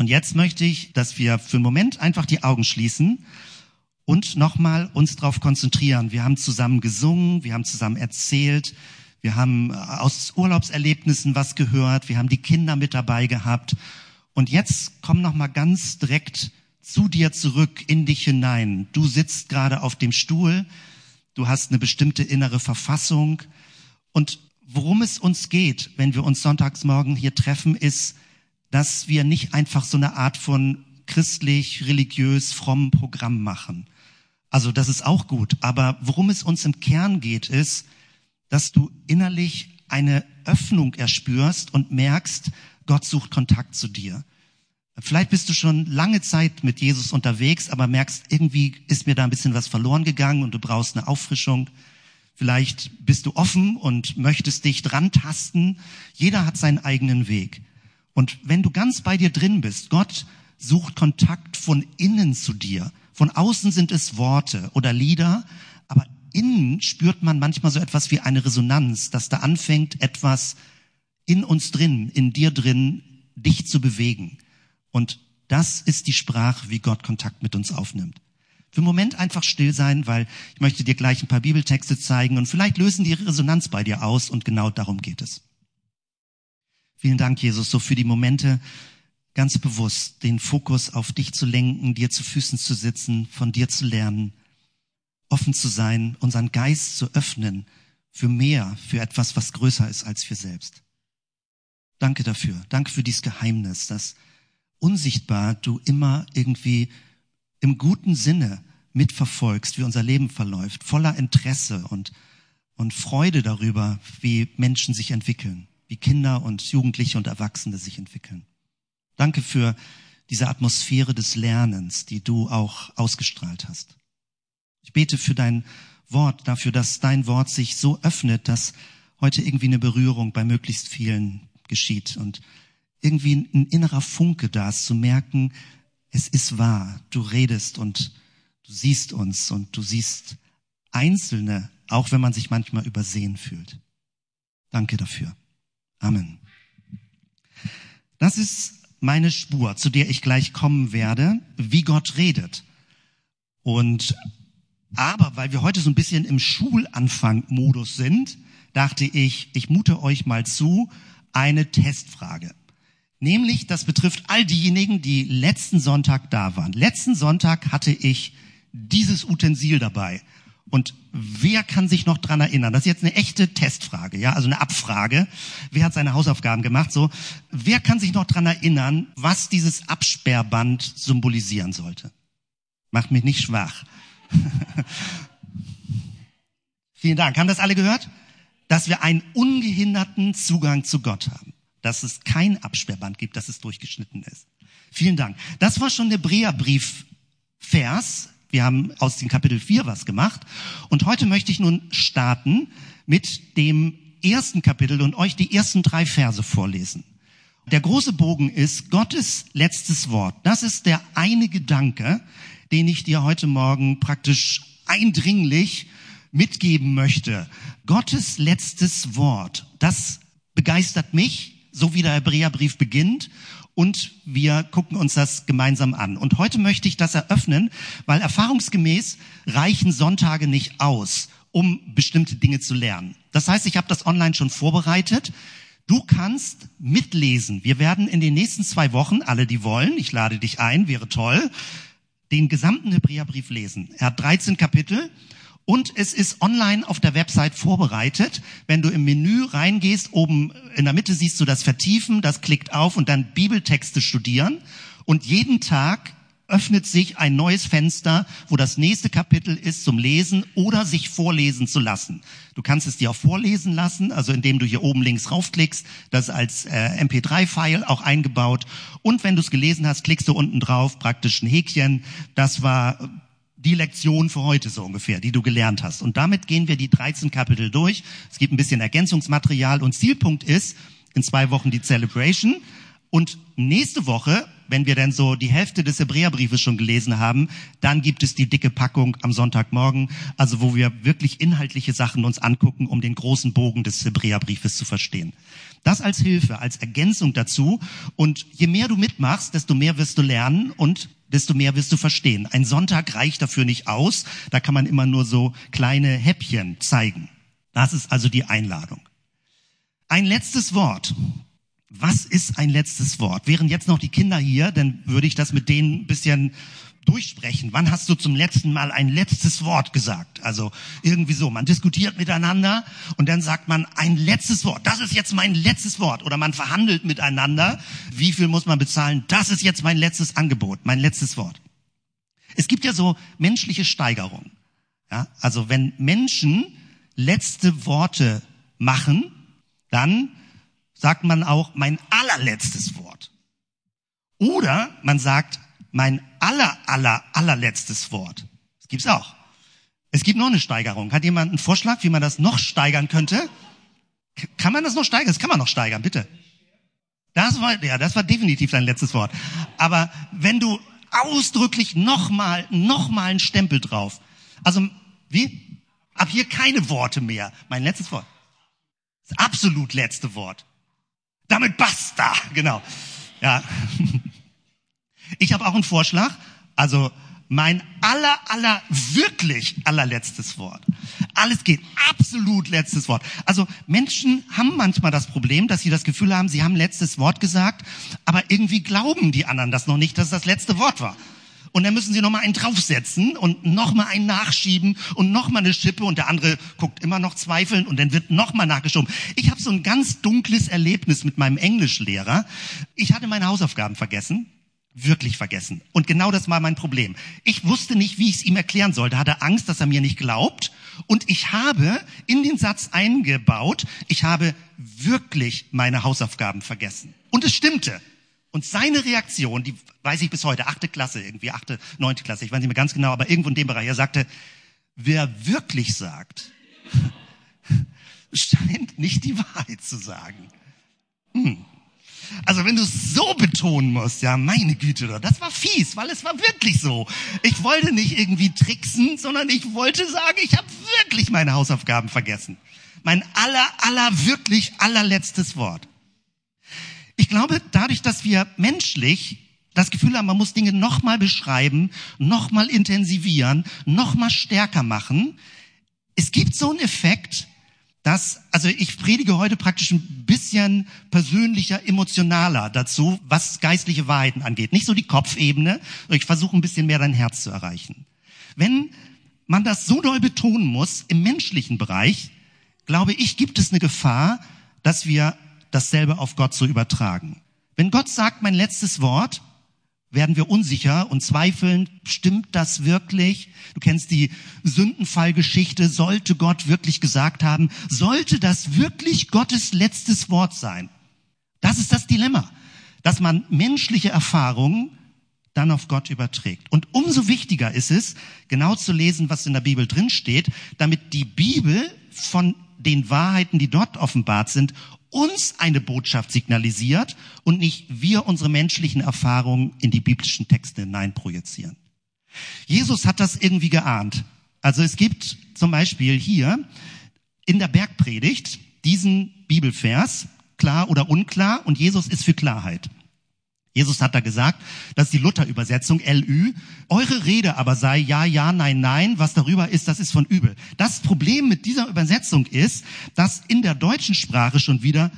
Und jetzt möchte ich, dass wir für einen Moment einfach die Augen schließen und nochmal uns darauf konzentrieren. Wir haben zusammen gesungen, wir haben zusammen erzählt, wir haben aus Urlaubserlebnissen was gehört, wir haben die Kinder mit dabei gehabt. Und jetzt komm nochmal ganz direkt zu dir zurück, in dich hinein. Du sitzt gerade auf dem Stuhl, du hast eine bestimmte innere Verfassung. Und worum es uns geht, wenn wir uns sonntagsmorgen hier treffen, ist, dass wir nicht einfach so eine Art von christlich, religiös, frommen Programm machen. Also das ist auch gut. Aber worum es uns im Kern geht, ist, dass du innerlich eine Öffnung erspürst und merkst, Gott sucht Kontakt zu dir. Vielleicht bist du schon lange Zeit mit Jesus unterwegs, aber merkst, irgendwie ist mir da ein bisschen was verloren gegangen und du brauchst eine Auffrischung. Vielleicht bist du offen und möchtest dich dran tasten. Jeder hat seinen eigenen Weg. Und wenn du ganz bei dir drin bist, Gott sucht Kontakt von innen zu dir. Von außen sind es Worte oder Lieder, aber innen spürt man manchmal so etwas wie eine Resonanz, dass da anfängt, etwas in uns drin, in dir drin, dich zu bewegen. Und das ist die Sprache, wie Gott Kontakt mit uns aufnimmt. Für einen Moment einfach still sein, weil ich möchte dir gleich ein paar Bibeltexte zeigen und vielleicht lösen die Resonanz bei dir aus und genau darum geht es. Vielen Dank, Jesus, so für die Momente, ganz bewusst den Fokus auf dich zu lenken, dir zu Füßen zu sitzen, von dir zu lernen, offen zu sein, unseren Geist zu öffnen für mehr, für etwas, was größer ist als wir selbst. Danke dafür. Danke für dieses Geheimnis, dass unsichtbar du immer irgendwie im guten Sinne mitverfolgst, wie unser Leben verläuft, voller Interesse und, und Freude darüber, wie Menschen sich entwickeln, wie Kinder und Jugendliche und Erwachsene sich entwickeln. Danke für diese Atmosphäre des Lernens, die du auch ausgestrahlt hast. Ich bete für dein Wort, dafür, dass dein Wort sich so öffnet, dass heute irgendwie eine Berührung bei möglichst vielen geschieht und irgendwie ein innerer Funke da ist, zu merken, es ist wahr, du redest und du siehst uns und du siehst Einzelne, auch wenn man sich manchmal übersehen fühlt. Danke dafür. Amen. Das ist meine Spur, zu der ich gleich kommen werde, wie Gott redet. Und aber weil wir heute so ein bisschen im Schulanfang-Modus sind, dachte ich, ich mute euch mal zu, eine Testfrage. Nämlich, das betrifft all diejenigen, die letzten Sonntag da waren. Letzten Sonntag hatte ich dieses Utensil dabei. Und wer kann sich noch dran erinnern? Das ist jetzt eine echte Testfrage, ja, also eine Abfrage. Wer hat seine Hausaufgaben gemacht? So, wer kann sich noch dran erinnern, was dieses Absperrband symbolisieren sollte? Macht mich nicht schwach. Vielen Dank. Haben das alle gehört? Dass wir einen ungehinderten Zugang zu Gott haben dass es kein Absperrband gibt, dass es durchgeschnitten ist. Vielen Dank. Das war schon der Hebräerbrief-Vers. Wir haben aus dem Kapitel 4 was gemacht. Und heute möchte ich nun starten mit dem ersten Kapitel und euch die ersten drei Verse vorlesen. Der große Bogen ist Gottes letztes Wort. Das ist der eine Gedanke, den ich dir heute Morgen praktisch eindringlich mitgeben möchte. Gottes letztes Wort, das begeistert mich, so wie der Hebräerbrief beginnt. Und wir gucken uns das gemeinsam an. Und heute möchte ich das eröffnen, weil erfahrungsgemäß reichen Sonntage nicht aus, um bestimmte Dinge zu lernen. Das heißt, ich habe das online schon vorbereitet. Du kannst mitlesen. Wir werden in den nächsten zwei Wochen, alle die wollen, ich lade dich ein, wäre toll, den gesamten Hebräerbrief lesen. Er hat 13 Kapitel und es ist online auf der Website vorbereitet. Wenn du im Menü reingehst, oben in der Mitte siehst du das Vertiefen, das klickt auf und dann Bibeltexte studieren. Und jeden Tag öffnet sich ein neues Fenster, wo das nächste Kapitel ist zum Lesen oder sich vorlesen zu lassen. Du kannst es dir auch vorlesen lassen, also indem du hier oben links raufklickst, das als äh, MP3-File auch eingebaut. Und wenn du es gelesen hast, klickst du unten drauf, praktisch ein Häkchen. Das war die Lektion für heute so ungefähr, die du gelernt hast. Und damit gehen wir die 13 Kapitel durch. Es gibt ein bisschen Ergänzungsmaterial und Zielpunkt ist in zwei Wochen die Celebration. Und nächste Woche wenn wir dann so die Hälfte des Hebräerbriefes schon gelesen haben, dann gibt es die dicke Packung am Sonntagmorgen, also wo wir wirklich inhaltliche Sachen uns angucken, um den großen Bogen des Hebräerbriefes zu verstehen. Das als Hilfe, als Ergänzung dazu. Und je mehr du mitmachst, desto mehr wirst du lernen und desto mehr wirst du verstehen. Ein Sonntag reicht dafür nicht aus. Da kann man immer nur so kleine Häppchen zeigen. Das ist also die Einladung. Ein letztes Wort. Was ist ein letztes Wort? Wären jetzt noch die Kinder hier, dann würde ich das mit denen ein bisschen durchsprechen. Wann hast du zum letzten Mal ein letztes Wort gesagt? Also irgendwie so, man diskutiert miteinander und dann sagt man ein letztes Wort. Das ist jetzt mein letztes Wort. Oder man verhandelt miteinander. Wie viel muss man bezahlen? Das ist jetzt mein letztes Angebot, mein letztes Wort. Es gibt ja so menschliche Steigerungen. Ja, also wenn Menschen letzte Worte machen, dann sagt man auch mein allerletztes Wort. Oder man sagt mein aller, aller, allerletztes Wort. Das gibt's auch. Es gibt noch eine Steigerung. Hat jemand einen Vorschlag, wie man das noch steigern könnte? Kann man das noch steigern? Das kann man noch steigern, bitte. Das war, ja, das war definitiv dein letztes Wort. Aber wenn du ausdrücklich nochmal, nochmal einen Stempel drauf. Also, wie? Ab hier keine Worte mehr. Mein letztes Wort. Das absolut letzte Wort. Damit basta. Genau. Ja. Ich habe auch einen Vorschlag. Also mein aller, aller, wirklich allerletztes Wort. Alles geht. Absolut letztes Wort. Also Menschen haben manchmal das Problem, dass sie das Gefühl haben, sie haben letztes Wort gesagt, aber irgendwie glauben die anderen das noch nicht, dass es das letzte Wort war. Und dann müssen sie nochmal einen draufsetzen und nochmal einen nachschieben und nochmal eine Schippe und der andere guckt immer noch zweifeln und dann wird nochmal nachgeschoben. Ich habe so ein ganz dunkles Erlebnis mit meinem Englischlehrer. Ich hatte meine Hausaufgaben vergessen wirklich vergessen. Und genau das war mein Problem. Ich wusste nicht, wie ich es ihm erklären sollte, hatte Angst, dass er mir nicht glaubt. Und ich habe in den Satz eingebaut, ich habe wirklich meine Hausaufgaben vergessen. Und es stimmte. Und seine Reaktion, die weiß ich bis heute, achte Klasse irgendwie, achte, neunte Klasse, ich weiß nicht mehr ganz genau, aber irgendwo in dem Bereich, er sagte, wer wirklich sagt, scheint nicht die Wahrheit zu sagen. Hm. Also wenn du so betonen musst, ja, meine Güte, das war fies, weil es war wirklich so. Ich wollte nicht irgendwie tricksen, sondern ich wollte sagen, ich habe wirklich meine Hausaufgaben vergessen. Mein aller, aller, wirklich allerletztes Wort. Ich glaube, dadurch, dass wir menschlich das Gefühl haben, man muss Dinge nochmal beschreiben, nochmal intensivieren, nochmal stärker machen, es gibt so einen Effekt, dass, also ich predige heute praktisch ein bisschen persönlicher, emotionaler dazu, was geistliche Wahrheiten angeht. Nicht so die Kopfebene, ich versuche ein bisschen mehr dein Herz zu erreichen. Wenn man das so doll betonen muss im menschlichen Bereich, glaube ich, gibt es eine Gefahr, dass wir dasselbe auf Gott so übertragen. Wenn Gott sagt, mein letztes Wort, werden wir unsicher und zweifeln, stimmt das wirklich? Du kennst die Sündenfallgeschichte, sollte Gott wirklich gesagt haben, sollte das wirklich Gottes letztes Wort sein? Das ist das Dilemma, dass man menschliche Erfahrungen dann auf Gott überträgt. Und umso wichtiger ist es, genau zu lesen, was in der Bibel drin steht, damit die Bibel von den Wahrheiten, die dort offenbart sind, uns eine Botschaft signalisiert und nicht wir unsere menschlichen Erfahrungen in die biblischen Texte hineinprojizieren. Jesus hat das irgendwie geahnt. Also es gibt zum Beispiel hier in der Bergpredigt diesen Bibelvers, klar oder unklar, und Jesus ist für Klarheit. Jesus hat da gesagt, das ist die Luther-Übersetzung, LÜ. Eure Rede aber sei ja, ja, nein, nein. Was darüber ist, das ist von übel. Das Problem mit dieser Übersetzung ist, dass in der deutschen Sprache schon wieder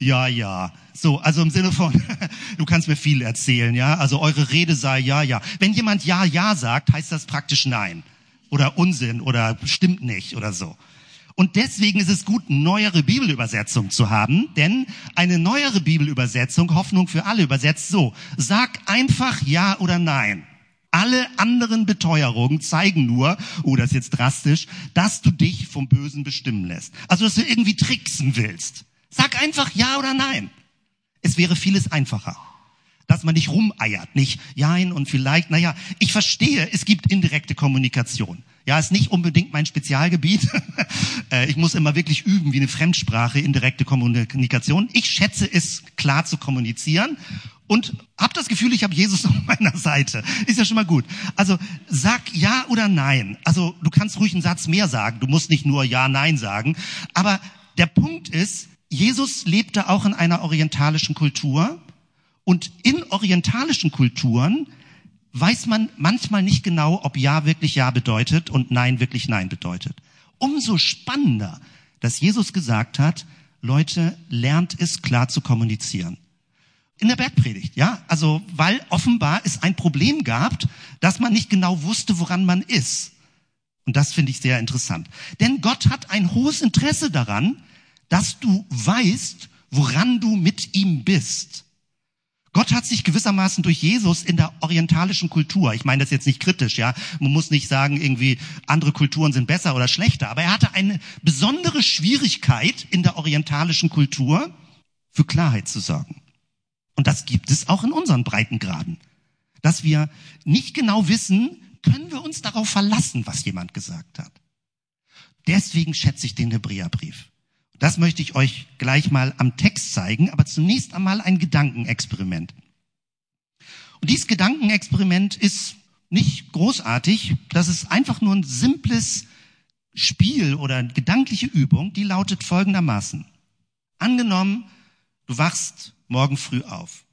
ja, ja. So, also im Sinne von, du kannst mir viel erzählen, ja. Also eure Rede sei ja, ja. Wenn jemand ja, ja sagt, heißt das praktisch nein. Oder Unsinn oder stimmt nicht oder so. Und deswegen ist es gut, neuere Bibelübersetzung zu haben, denn eine neuere Bibelübersetzung, Hoffnung für alle, übersetzt so, sag einfach ja oder nein. Alle anderen Beteuerungen zeigen nur, oh, das ist jetzt drastisch, dass du dich vom Bösen bestimmen lässt. Also, dass du irgendwie tricksen willst. Sag einfach ja oder nein. Es wäre vieles einfacher dass man nicht rumeiert, nicht jein und vielleicht, naja, ich verstehe, es gibt indirekte Kommunikation. Ja, ist nicht unbedingt mein Spezialgebiet. Äh, ich muss immer wirklich üben, wie eine Fremdsprache, indirekte Kommunikation. Ich schätze es, klar zu kommunizieren. und hab das Gefühl, ich habe Jesus auf meiner Seite. Ist ja schon mal gut. Also sag ja oder nein. Also du kannst ruhig einen Satz mehr sagen. Du musst nicht nur ja, nein sagen. Aber der Punkt ist, Jesus lebte auch in einer orientalischen Kultur. Und in orientalischen Kulturen weiß man manchmal nicht genau, ob ja wirklich ja bedeutet und nein wirklich nein bedeutet. Umso spannender, dass Jesus gesagt hat, Leute, lernt es klar zu kommunizieren in der Bergpredigt, ja? Also, weil offenbar es ein Problem gab, dass man nicht genau wusste, woran man ist. Und das finde ich sehr interessant. Denn Gott hat ein hohes Interesse daran, dass du weißt, woran du mit ihm bist. Gott hat sich gewissermaßen durch Jesus in der orientalischen Kultur, ich meine das jetzt nicht kritisch, ja, man muss nicht sagen, irgendwie andere Kulturen sind besser oder schlechter, aber er hatte eine besondere Schwierigkeit in der orientalischen Kultur, für Klarheit zu sorgen. Und das gibt es auch in unseren Breitengraden. Dass wir nicht genau wissen, können wir uns darauf verlassen, was jemand gesagt hat. Deswegen schätze ich den Hebräerbrief. Das möchte ich euch gleich mal am Text zeigen, aber zunächst einmal ein Gedankenexperiment. Und dieses Gedankenexperiment ist nicht großartig, das ist einfach nur ein simples Spiel oder gedankliche Übung, die lautet folgendermaßen. Angenommen, du wachst morgen früh auf.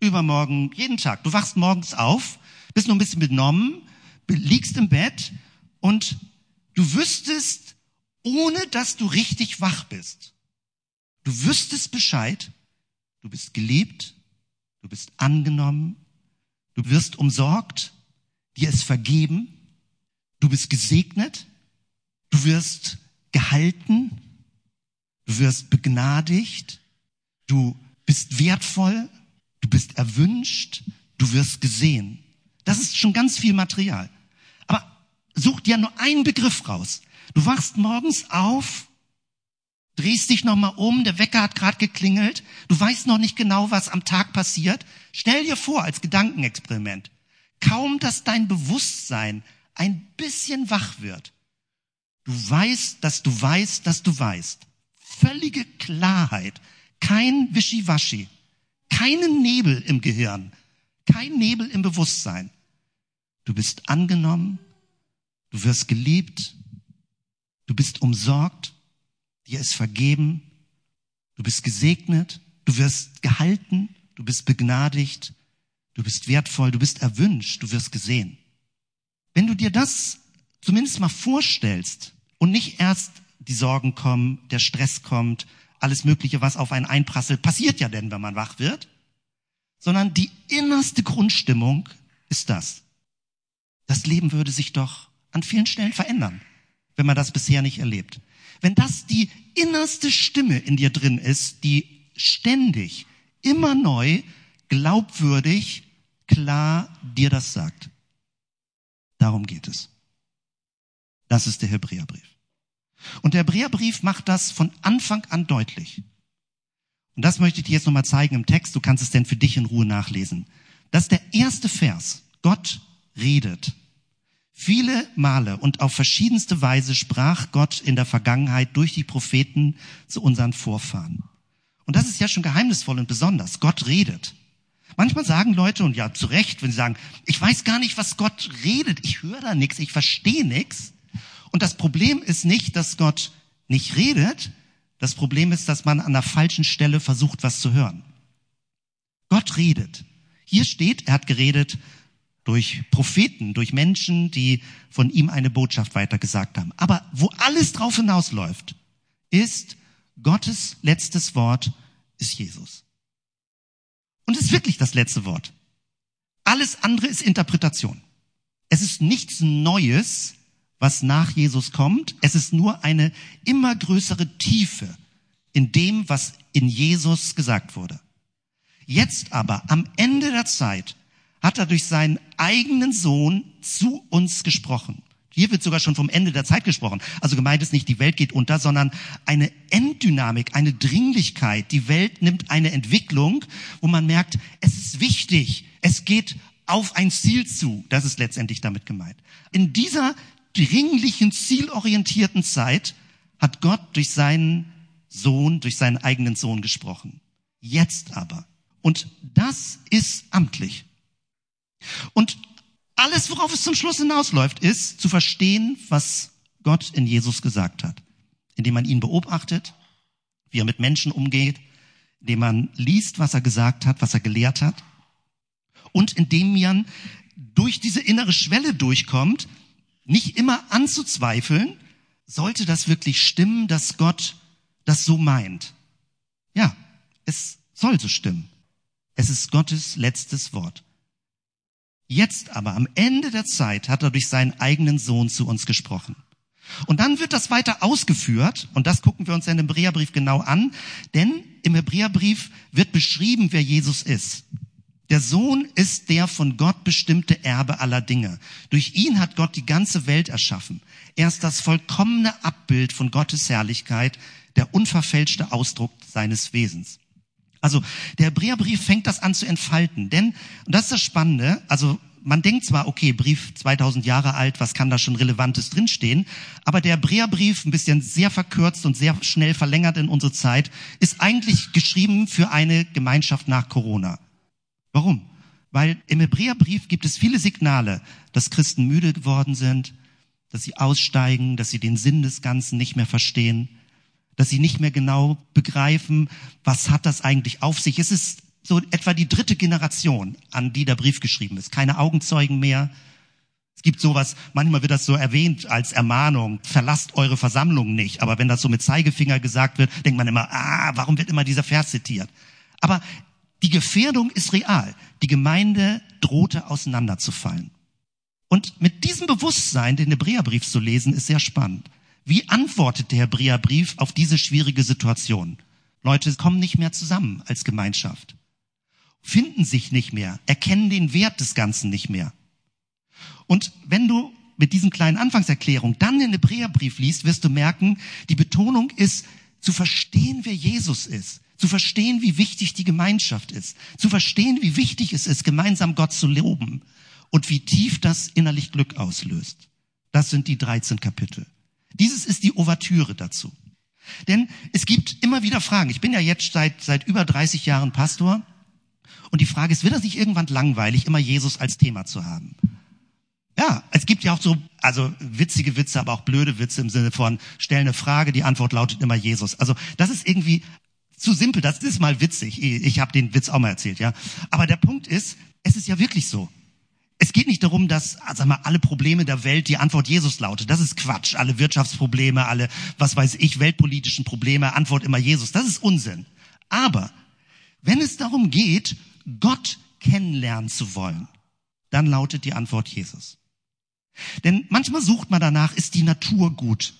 Übermorgen, jeden Tag. Du wachst morgens auf, bist noch ein bisschen benommen, liegst im Bett und du wüsstest, ohne dass du richtig wach bist, du wüsstest Bescheid, du bist geliebt, du bist angenommen, du wirst umsorgt, dir ist vergeben, du bist gesegnet, du wirst gehalten, du wirst begnadigt, du bist wertvoll, du bist erwünscht, du wirst gesehen. Das ist schon ganz viel Material. Aber such dir nur einen Begriff raus. Du wachst morgens auf, drehst dich nochmal um, der Wecker hat gerade geklingelt, du weißt noch nicht genau, was am Tag passiert. Stell dir vor, als Gedankenexperiment, kaum dass dein Bewusstsein ein bisschen wach wird, du weißt, dass du weißt, dass du weißt. Völlige Klarheit, kein Wischiwaschi, keinen Nebel im Gehirn, kein Nebel im Bewusstsein. Du bist angenommen, du wirst geliebt, du bist umsorgt, dir ist vergeben, du bist gesegnet, du wirst gehalten, du bist begnadigt, du bist wertvoll, du bist erwünscht, du wirst gesehen. Wenn du dir das zumindest mal vorstellst und nicht erst die Sorgen kommen, der Stress kommt, alles Mögliche, was auf einen einprasselt, passiert ja denn, wenn man wach wird, sondern die innerste Grundstimmung ist das. Das Leben würde sich doch an vielen Stellen verändern, wenn man das bisher nicht erlebt. Wenn das die innerste Stimme in dir drin ist, die ständig, immer neu, glaubwürdig, klar dir das sagt. Darum geht es. Das ist der Hebräerbrief. Und der Hebräerbrief macht das von Anfang an deutlich. Und das möchte ich dir jetzt nochmal zeigen im Text. Du kannst es denn für dich in Ruhe nachlesen. Das ist der erste Vers. Gott redet. Viele Male und auf verschiedenste Weise sprach Gott in der Vergangenheit durch die Propheten zu unseren Vorfahren. Und das ist ja schon geheimnisvoll und besonders. Gott redet. Manchmal sagen Leute, und ja zu Recht, wenn sie sagen, ich weiß gar nicht, was Gott redet, ich höre da nichts, ich verstehe nichts, und das Problem ist nicht, dass Gott nicht redet. Das Problem ist, dass man an der falschen Stelle versucht, was zu hören. Gott redet. Hier steht, er hat geredet durch Propheten, durch Menschen, die von ihm eine Botschaft weitergesagt haben. Aber wo alles drauf hinausläuft, ist Gottes letztes Wort ist Jesus. Und es ist wirklich das letzte Wort. Alles andere ist Interpretation. Es ist nichts Neues, was nach Jesus kommt. Es ist nur eine immer größere Tiefe in dem, was in Jesus gesagt wurde. Jetzt aber, am Ende der Zeit, hat er durch seinen eigenen Sohn zu uns gesprochen. Hier wird sogar schon vom Ende der Zeit gesprochen. Also gemeint ist nicht, die Welt geht unter, sondern eine Enddynamik, eine Dringlichkeit. Die Welt nimmt eine Entwicklung, wo man merkt, es ist wichtig, es geht auf ein Ziel zu. Das ist letztendlich damit gemeint. In dieser dringlichen, zielorientierten Zeit hat Gott durch seinen Sohn, durch seinen eigenen Sohn gesprochen. Jetzt aber, Und das ist amtlich. Und alles, worauf es zum Schluss hinausläuft, ist zu verstehen, was Gott in Jesus gesagt hat. Indem man ihn beobachtet, wie er mit Menschen umgeht, indem man liest, was er gesagt hat, was er gelehrt hat. Und indem man durch diese innere Schwelle durchkommt, nicht immer anzuzweifeln, sollte das wirklich stimmen, dass Gott das so meint. Ja, es soll so stimmen. Es ist Gottes letztes Wort. Jetzt aber, am Ende der Zeit, hat er durch seinen eigenen Sohn zu uns gesprochen. Und dann wird das weiter ausgeführt, und das gucken wir uns in dem Hebräerbrief genau an, denn im Hebräerbrief wird beschrieben, wer Jesus ist. Der Sohn ist der von Gott bestimmte Erbe aller Dinge. Durch ihn hat Gott die ganze Welt erschaffen. Er ist das vollkommene Abbild von Gottes Herrlichkeit, der unverfälschte Ausdruck seines Wesens. Also der Hebräerbrief fängt das an zu entfalten, denn, und das ist das Spannende, also man denkt zwar, okay, Brief 2000 Jahre alt, was kann da schon Relevantes drinstehen, aber der Hebräerbrief, ein bisschen sehr verkürzt und sehr schnell verlängert in unsere Zeit, ist eigentlich geschrieben für eine Gemeinschaft nach Corona. Warum? Weil im Hebräerbrief gibt es viele Signale, dass Christen müde geworden sind, dass sie aussteigen, dass sie den Sinn des Ganzen nicht mehr verstehen, dass sie nicht mehr genau begreifen, was hat das eigentlich auf sich. Es ist so etwa die dritte Generation, an die der Brief geschrieben ist. Keine Augenzeugen mehr. Es gibt sowas, manchmal wird das so erwähnt als Ermahnung, verlasst eure Versammlung nicht. Aber wenn das so mit Zeigefinger gesagt wird, denkt man immer, ah, warum wird immer dieser Vers zitiert? Aber die Gefährdung ist real. Die Gemeinde drohte auseinanderzufallen. Und mit diesem Bewusstsein den Hebräerbrief zu lesen, ist sehr spannend. Wie antwortet der Hebräerbrief auf diese schwierige Situation? Leute kommen nicht mehr zusammen als Gemeinschaft, finden sich nicht mehr, erkennen den Wert des Ganzen nicht mehr. Und wenn du mit diesen kleinen Anfangserklärungen dann den Hebräerbrief liest, wirst du merken, die Betonung ist, zu verstehen, wer Jesus ist, zu verstehen, wie wichtig die Gemeinschaft ist, zu verstehen, wie wichtig es ist, gemeinsam Gott zu loben und wie tief das innerlich Glück auslöst. Das sind die 13 Kapitel. Dieses ist die Ouvertüre dazu. Denn es gibt immer wieder Fragen. Ich bin ja jetzt seit, seit über 30 Jahren Pastor. Und die Frage ist, wird das nicht irgendwann langweilig, immer Jesus als Thema zu haben? Ja, es gibt ja auch so, also witzige Witze, aber auch blöde Witze im Sinne von, stell eine Frage, die Antwort lautet immer Jesus. Also das ist irgendwie zu simpel, das ist mal witzig. Ich habe den Witz auch mal erzählt, ja. Aber der Punkt ist, es ist ja wirklich so. Es geht nicht darum, dass sag mal, alle Probleme der Welt die Antwort Jesus lautet. Das ist Quatsch. Alle Wirtschaftsprobleme, alle, was weiß ich, weltpolitischen Probleme, Antwort immer Jesus. Das ist Unsinn. Aber wenn es darum geht, Gott kennenlernen zu wollen, dann lautet die Antwort Jesus. Denn manchmal sucht man danach, ist die Natur gut?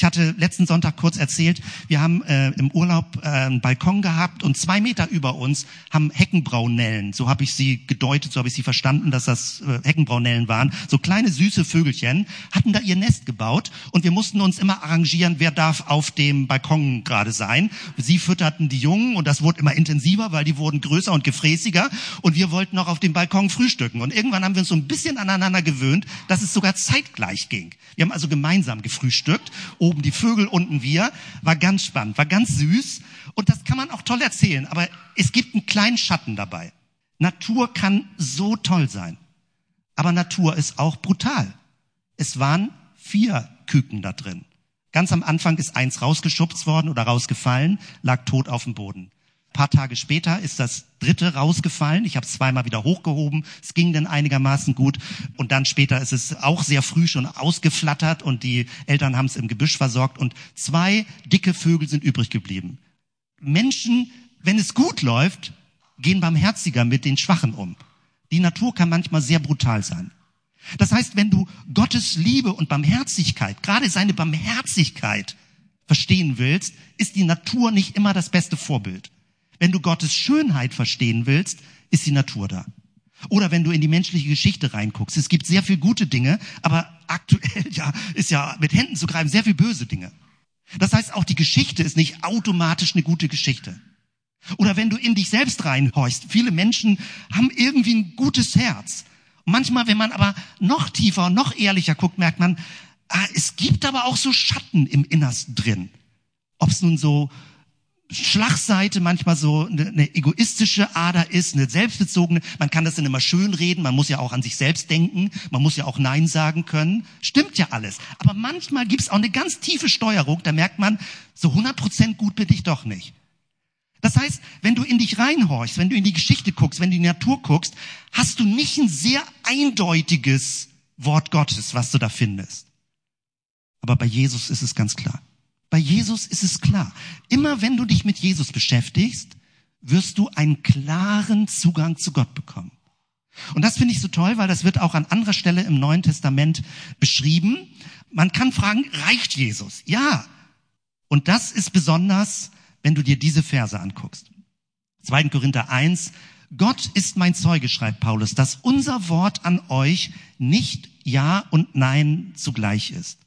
Ich hatte letzten Sonntag kurz erzählt, wir haben äh, im Urlaub äh, einen Balkon gehabt und zwei Meter über uns haben Heckenbraunellen, so habe ich sie gedeutet, so habe ich sie verstanden, dass das äh, Heckenbraunellen waren, so kleine süße Vögelchen, hatten da ihr Nest gebaut und wir mussten uns immer arrangieren, wer darf auf dem Balkon gerade sein. Sie fütterten die Jungen und das wurde immer intensiver, weil die wurden größer und gefräßiger und wir wollten noch auf dem Balkon frühstücken und irgendwann haben wir uns so ein bisschen aneinander gewöhnt, dass es sogar zeitgleich ging. Wir haben also gemeinsam gefrühstückt oben die Vögel, unten wir. War ganz spannend, war ganz süß. Und das kann man auch toll erzählen. Aber es gibt einen kleinen Schatten dabei. Natur kann so toll sein. Aber Natur ist auch brutal. Es waren vier Küken da drin. Ganz am Anfang ist eins rausgeschubst worden oder rausgefallen, lag tot auf dem Boden. Ein paar Tage später ist das dritte rausgefallen. Ich habe es zweimal wieder hochgehoben. Es ging dann einigermaßen gut. Und dann später ist es auch sehr früh schon ausgeflattert und die Eltern haben es im Gebüsch versorgt. Und zwei dicke Vögel sind übrig geblieben. Menschen, wenn es gut läuft, gehen barmherziger mit den Schwachen um. Die Natur kann manchmal sehr brutal sein. Das heißt, wenn du Gottes Liebe und Barmherzigkeit, gerade seine Barmherzigkeit verstehen willst, ist die Natur nicht immer das beste Vorbild. Wenn du Gottes Schönheit verstehen willst, ist die Natur da. Oder wenn du in die menschliche Geschichte reinguckst. Es gibt sehr viel gute Dinge, aber aktuell ja, ist ja mit Händen zu greifen sehr viel böse Dinge. Das heißt, auch die Geschichte ist nicht automatisch eine gute Geschichte. Oder wenn du in dich selbst reinhorchst. Viele Menschen haben irgendwie ein gutes Herz. Und manchmal, wenn man aber noch tiefer noch ehrlicher guckt, merkt man, ah, es gibt aber auch so Schatten im Innersten drin. Ob es nun so Schlagseite manchmal so eine, eine egoistische Ader ist, eine selbstbezogene. Man kann das dann immer schön reden, man muss ja auch an sich selbst denken, man muss ja auch Nein sagen können. Stimmt ja alles. Aber manchmal gibt es auch eine ganz tiefe Steuerung, da merkt man, so 100% gut bin ich doch nicht. Das heißt, wenn du in dich reinhorchst, wenn du in die Geschichte guckst, wenn du in die Natur guckst, hast du nicht ein sehr eindeutiges Wort Gottes, was du da findest. Aber bei Jesus ist es ganz klar. Bei Jesus ist es klar. Immer wenn du dich mit Jesus beschäftigst, wirst du einen klaren Zugang zu Gott bekommen. Und das finde ich so toll, weil das wird auch an anderer Stelle im Neuen Testament beschrieben. Man kann fragen, reicht Jesus? Ja. Und das ist besonders, wenn du dir diese Verse anguckst. 2. Korinther 1, Gott ist mein Zeuge, schreibt Paulus, dass unser Wort an euch nicht Ja und Nein zugleich ist.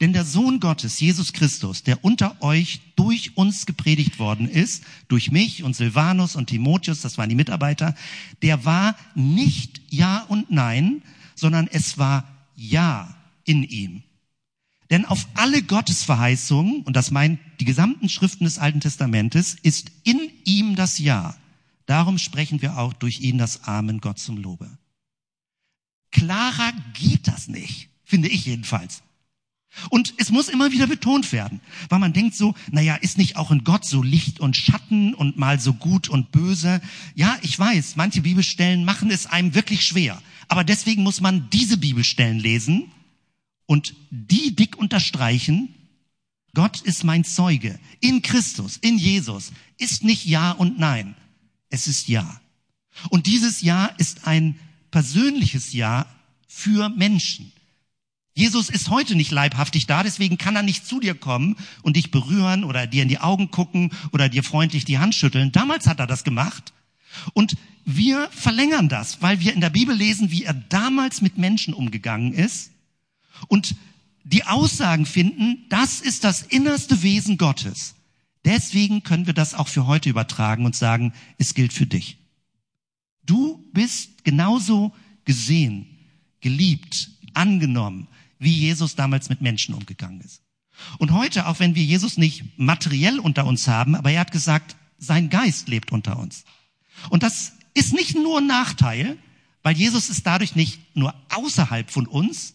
Denn der Sohn Gottes, Jesus Christus, der unter euch durch uns gepredigt worden ist, durch mich und Silvanus und Timotheus, das waren die Mitarbeiter, der war nicht Ja und Nein, sondern es war Ja in ihm. Denn auf alle Gottesverheißungen, und das meint die gesamten Schriften des Alten Testamentes, ist in ihm das Ja. Darum sprechen wir auch durch ihn das Amen Gott zum Lobe. Klarer geht das nicht, finde ich jedenfalls. Und es muss immer wieder betont werden, weil man denkt so, naja, ist nicht auch in Gott so Licht und Schatten und mal so gut und böse? Ja, ich weiß, manche Bibelstellen machen es einem wirklich schwer. Aber deswegen muss man diese Bibelstellen lesen und die dick unterstreichen. Gott ist mein Zeuge. In Christus, in Jesus ist nicht Ja und Nein. Es ist Ja. Und dieses Ja ist ein persönliches Ja für Menschen. Jesus ist heute nicht leibhaftig da, deswegen kann er nicht zu dir kommen und dich berühren oder dir in die Augen gucken oder dir freundlich die Hand schütteln. Damals hat er das gemacht. Und wir verlängern das, weil wir in der Bibel lesen, wie er damals mit Menschen umgegangen ist und die Aussagen finden, das ist das innerste Wesen Gottes. Deswegen können wir das auch für heute übertragen und sagen, es gilt für dich. Du bist genauso gesehen, geliebt, angenommen, wie Jesus damals mit Menschen umgegangen ist. Und heute, auch wenn wir Jesus nicht materiell unter uns haben, aber er hat gesagt, sein Geist lebt unter uns. Und das ist nicht nur ein Nachteil, weil Jesus ist dadurch nicht nur außerhalb von uns,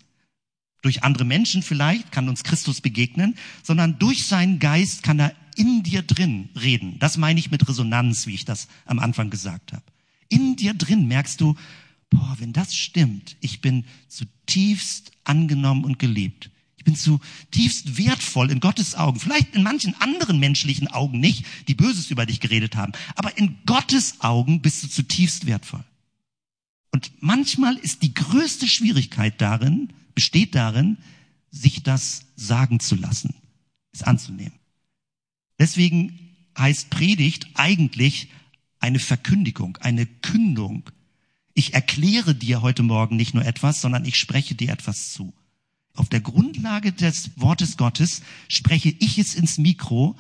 durch andere Menschen vielleicht kann uns Christus begegnen, sondern durch seinen Geist kann er in dir drin reden. Das meine ich mit Resonanz, wie ich das am Anfang gesagt habe. In dir drin merkst du, boah, wenn das stimmt, ich bin zutiefst angenommen und geliebt. Ich bin zutiefst wertvoll in Gottes Augen. Vielleicht in manchen anderen menschlichen Augen nicht, die Böses über dich geredet haben. Aber in Gottes Augen bist du zutiefst wertvoll. Und manchmal ist die größte Schwierigkeit darin, besteht darin, sich das sagen zu lassen, es anzunehmen. Deswegen heißt Predigt eigentlich eine Verkündigung, eine Kündung, ich erkläre dir heute Morgen nicht nur etwas, sondern ich spreche dir etwas zu. Auf der Grundlage des Wortes Gottes spreche ich es ins Mikro.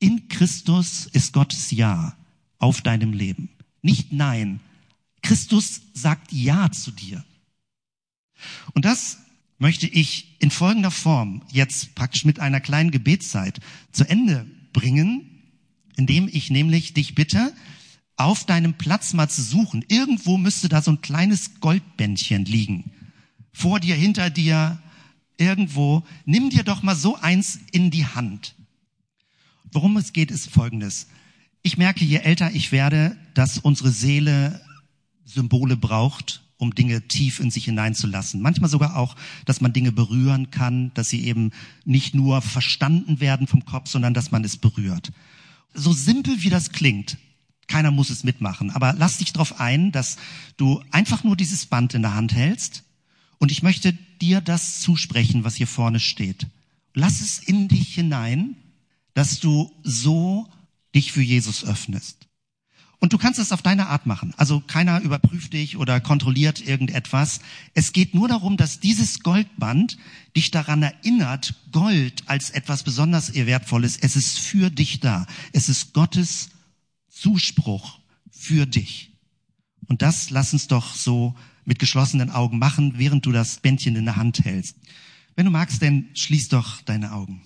In Christus ist Gottes Ja auf deinem Leben. Nicht Nein. Christus sagt Ja zu dir. Und das möchte ich in folgender Form jetzt praktisch mit einer kleinen Gebetszeit zu Ende bringen, indem ich nämlich dich bitte, auf deinem Platz mal zu suchen. Irgendwo müsste da so ein kleines Goldbändchen liegen. Vor dir, hinter dir, irgendwo. Nimm dir doch mal so eins in die Hand. Worum es geht, ist Folgendes. Ich merke, je älter ich werde, dass unsere Seele Symbole braucht, um Dinge tief in sich hineinzulassen. Manchmal sogar auch, dass man Dinge berühren kann, dass sie eben nicht nur verstanden werden vom Kopf, sondern dass man es berührt. So simpel wie das klingt, keiner muss es mitmachen. Aber lass dich darauf ein, dass du einfach nur dieses Band in der Hand hältst. Und ich möchte dir das zusprechen, was hier vorne steht. Lass es in dich hinein, dass du so dich für Jesus öffnest. Und du kannst es auf deine Art machen. Also keiner überprüft dich oder kontrolliert irgendetwas. Es geht nur darum, dass dieses Goldband dich daran erinnert, Gold als etwas besonders wertvolles. Es ist für dich da. Es ist Gottes Zuspruch für dich. Und das lass uns doch so mit geschlossenen Augen machen, während du das Bändchen in der Hand hältst. Wenn du magst, denn schließ doch deine Augen.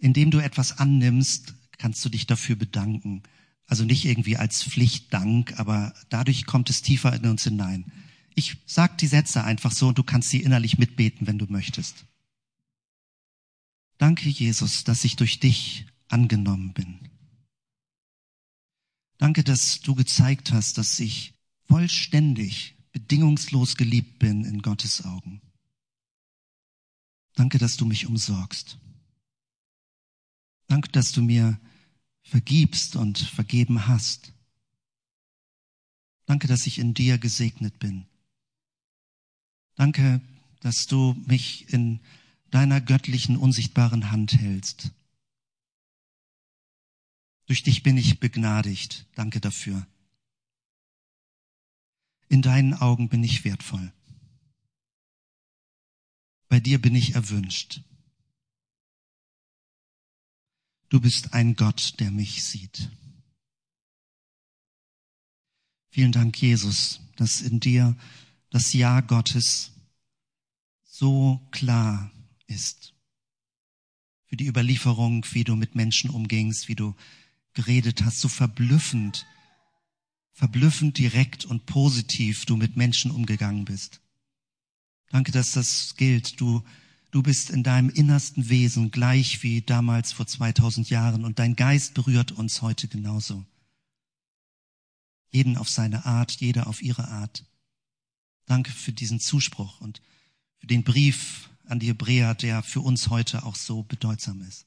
indem du etwas annimmst, kannst du dich dafür bedanken. Also nicht irgendwie als Pflichtdank, aber dadurch kommt es tiefer in uns hinein. Ich sag die Sätze einfach so und du kannst sie innerlich mitbeten, wenn du möchtest. Danke, Jesus, dass ich durch dich angenommen bin. Danke, dass du gezeigt hast, dass ich vollständig, bedingungslos geliebt bin in Gottes Augen. Danke, dass du mich umsorgst. Danke, dass du mir vergibst und vergeben hast. Danke, dass ich in dir gesegnet bin. Danke, dass du mich in deiner göttlichen, unsichtbaren Hand hältst. Durch dich bin ich begnadigt. Danke dafür. In deinen Augen bin ich wertvoll. Bei dir bin ich erwünscht. Du bist ein Gott, der mich sieht. Vielen Dank, Jesus, dass in dir das Ja Gottes so klar ist. Für die Überlieferung, wie du mit Menschen umgingst, wie du geredet hast, so verblüffend, verblüffend direkt und positiv du mit Menschen umgegangen bist. Danke, dass das gilt. Du, du bist in deinem innersten Wesen gleich wie damals vor 2000 Jahren und dein Geist berührt uns heute genauso. Jeden auf seine Art, jeder auf ihre Art. Danke für diesen Zuspruch und für den Brief an die Hebräer, der für uns heute auch so bedeutsam ist.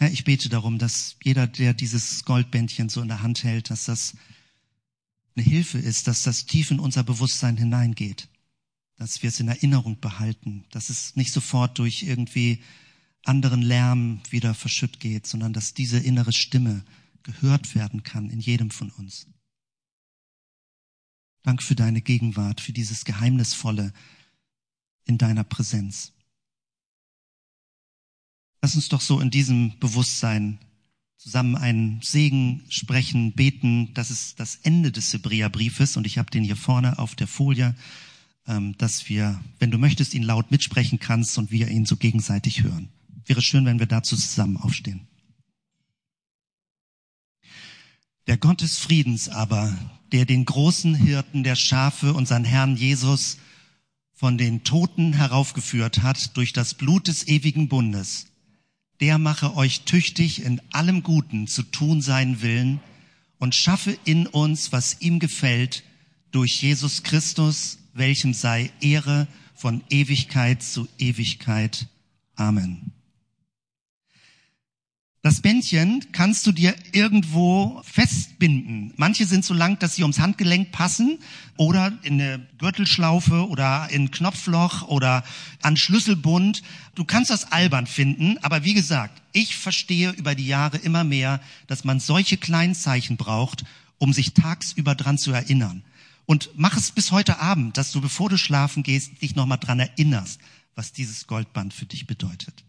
Herr, ich bete darum, dass jeder, der dieses Goldbändchen so in der Hand hält, dass das eine Hilfe ist, dass das tief in unser Bewusstsein hineingeht, dass wir es in Erinnerung behalten, dass es nicht sofort durch irgendwie anderen Lärm wieder verschütt geht, sondern dass diese innere Stimme gehört werden kann in jedem von uns. Dank für deine Gegenwart, für dieses Geheimnisvolle in deiner Präsenz. Lass uns doch so in diesem Bewusstsein zusammen einen Segen sprechen, beten. Das ist das Ende des Hebräerbriefes und ich habe den hier vorne auf der Folie, ähm, dass wir, wenn du möchtest, ihn laut mitsprechen kannst und wir ihn so gegenseitig hören. Wäre schön, wenn wir dazu zusammen aufstehen. Der Gott des Friedens aber, der den großen Hirten der Schafe, unseren Herrn Jesus, von den Toten heraufgeführt hat durch das Blut des ewigen Bundes, der mache euch tüchtig in allem Guten zu tun seinen Willen und schaffe in uns, was ihm gefällt, durch Jesus Christus, welchem sei Ehre von Ewigkeit zu Ewigkeit. Amen. Das Bändchen kannst du dir irgendwo festbinden. Manche sind so lang, dass sie ums Handgelenk passen oder in eine Gürtelschlaufe oder in Knopfloch oder an Schlüsselbund. Du kannst das albern finden, aber wie gesagt, ich verstehe über die Jahre immer mehr, dass man solche kleinen Zeichen braucht, um sich tagsüber dran zu erinnern. Und mach es bis heute Abend, dass du, bevor du schlafen gehst, dich nochmal dran erinnerst, was dieses Goldband für dich bedeutet.